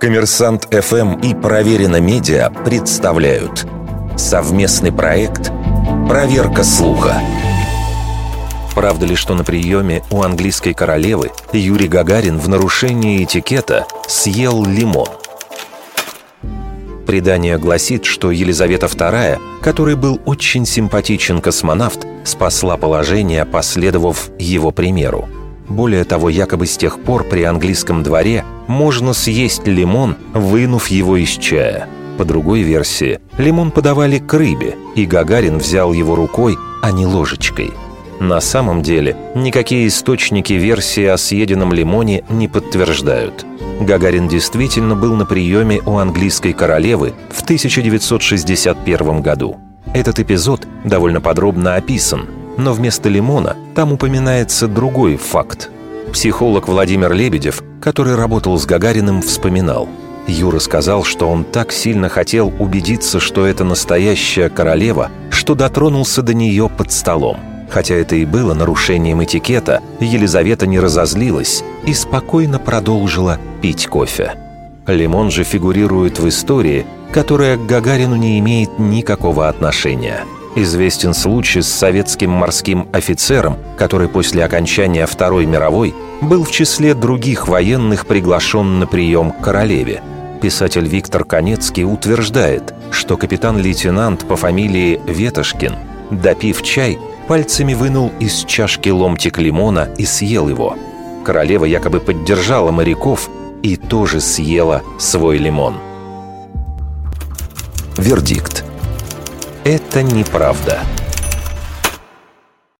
Коммерсант ФМ и Проверено Медиа представляют совместный проект «Проверка слуха». Правда ли, что на приеме у английской королевы Юрий Гагарин в нарушении этикета съел лимон? Предание гласит, что Елизавета II, которой был очень симпатичен космонавт, спасла положение, последовав его примеру. Более того, якобы с тех пор при английском дворе можно съесть лимон, вынув его из чая. По другой версии, лимон подавали к рыбе, и Гагарин взял его рукой, а не ложечкой. На самом деле, никакие источники версии о съеденном лимоне не подтверждают. Гагарин действительно был на приеме у английской королевы в 1961 году. Этот эпизод довольно подробно описан, но вместо лимона там упоминается другой факт. Психолог Владимир Лебедев, который работал с Гагариным, вспоминал. Юра сказал, что он так сильно хотел убедиться, что это настоящая королева, что дотронулся до нее под столом. Хотя это и было нарушением этикета, Елизавета не разозлилась и спокойно продолжила пить кофе. Лимон же фигурирует в истории, которая к Гагарину не имеет никакого отношения – Известен случай с советским морским офицером, который после окончания Второй мировой был в числе других военных приглашен на прием к королеве. Писатель Виктор Конецкий утверждает, что капитан-лейтенант по фамилии Ветошкин, допив чай, пальцами вынул из чашки ломтик лимона и съел его. Королева якобы поддержала моряков и тоже съела свой лимон. Вердикт. Это неправда.